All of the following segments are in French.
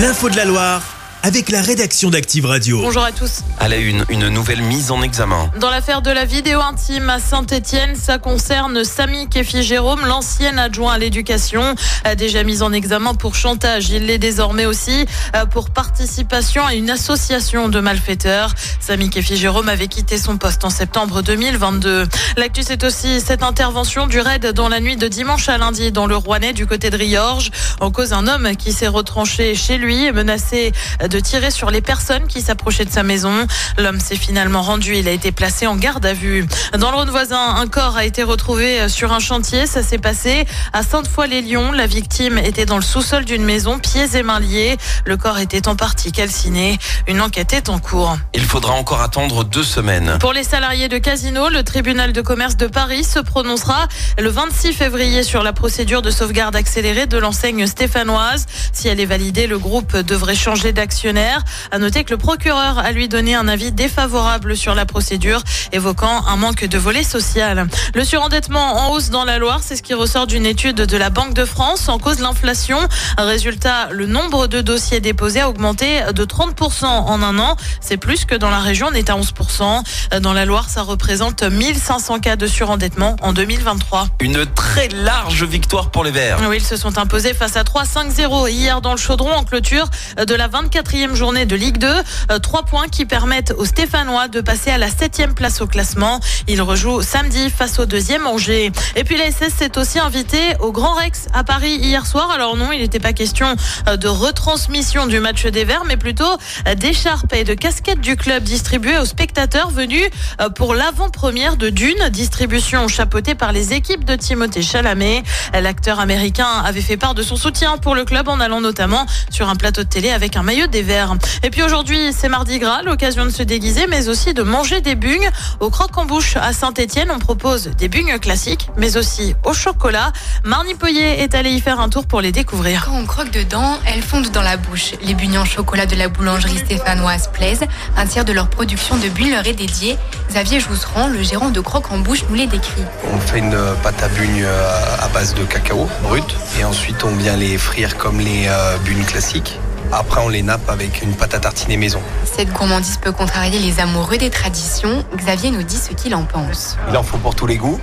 L'info de la Loire avec la rédaction d'Active Radio. Bonjour à tous. À la une, une nouvelle mise en examen. Dans l'affaire de la vidéo intime à Saint-Etienne, ça concerne Samy Kefi Jérôme, l'ancien adjoint à l'éducation, a déjà mis en examen pour chantage. Il l'est désormais aussi euh, pour participation à une association de malfaiteurs. Samy Kefi Jérôme avait quitté son poste en septembre 2022. L'actu, c'est aussi cette intervention du raid dans la nuit de dimanche à lundi dans le Rouennais du côté de Riorges. En cause, un homme qui s'est retranché chez lui et menacé de tirer sur les personnes qui s'approchaient de sa maison. L'homme s'est finalement rendu. Il a été placé en garde à vue. Dans le Rhône voisin, un corps a été retrouvé sur un chantier. Ça s'est passé à Sainte-Foy-les-Lyons. La victime était dans le sous-sol d'une maison, pieds et mains liés. Le corps était en partie calciné. Une enquête est en cours. Il faudra encore attendre deux semaines. Pour les salariés de Casino, le tribunal de commerce de Paris se prononcera le 26 février sur la procédure de sauvegarde accélérée de l'enseigne stéphanoise. Si elle est validée, le groupe devrait changer d'action À noter que le procureur a lui donné un avis défavorable sur la procédure, évoquant un manque de volet social. Le surendettement en hausse dans la Loire, c'est ce qui ressort d'une étude de la Banque de France en cause de l'inflation. Résultat, le nombre de dossiers déposés a augmenté de 30% en un an. C'est plus que dans la région, on est à 11%. Dans la Loire, ça représente 1500 cas de surendettement en 2023. Une très large victoire pour les Verts. Oui, ils se sont imposés face à 3-5-0 hier dans le chaudron en clôture de la 24 quatrième journée de Ligue 2. Euh, trois points qui permettent aux Stéphanois de passer à la septième place au classement. Ils rejouent samedi face au deuxième Angers. Et puis la SS s'est aussi invité au Grand Rex à Paris hier soir. Alors non, il n'était pas question euh, de retransmission du match des Verts, mais plutôt euh, d'écharpes et de casquettes du club distribuées aux spectateurs venus pour l'avant-première de Dune, distribution chapeautée par les équipes de Timothée Chalamet. L'acteur américain avait fait part de son soutien pour le club en allant notamment sur un plateau de télé avec un maillot des et puis aujourd'hui, c'est Mardi Gras, l'occasion de se déguiser, mais aussi de manger des bugnes. Au croque-en-bouche à Saint-Etienne, on propose des bugnes classiques, mais aussi au chocolat. Marnie Poyer est allée y faire un tour pour les découvrir. Quand on croque dedans, elles fondent dans la bouche. Les bugnes en chocolat de la boulangerie stéphanoise plaisent. Un tiers de leur production de bugnes leur est dédié. Xavier Jousserand, le gérant de croque-en-bouche, nous les décrit. On fait une pâte à bugnes euh, à base de cacao brut et ensuite on vient les frire comme les euh, bugnes classiques. Après, on les nappe avec une pâte à tartiner maison. Cette gourmandise peut contrarier les amoureux des traditions. Xavier nous dit ce qu'il en pense. Il en faut pour tous les goûts.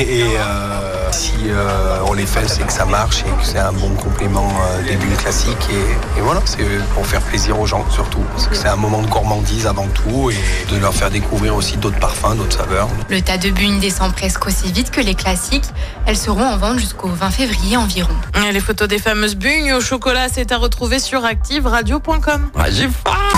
Et euh, si euh, on les fait, c'est que ça marche et que c'est un bon complément euh, des bulles classiques. Et, voilà, c'est pour faire plaisir aux gens surtout. Parce que c'est un moment de gourmandise avant tout et de leur faire découvrir aussi d'autres parfums, d'autres saveurs. Le tas de bulles descend presque aussi vite que les classiques. Elles seront en vente jusqu'au 20 février environ. les photos des fameuses bugnes au chocolat, c'est à retrouver sur activeradio.com.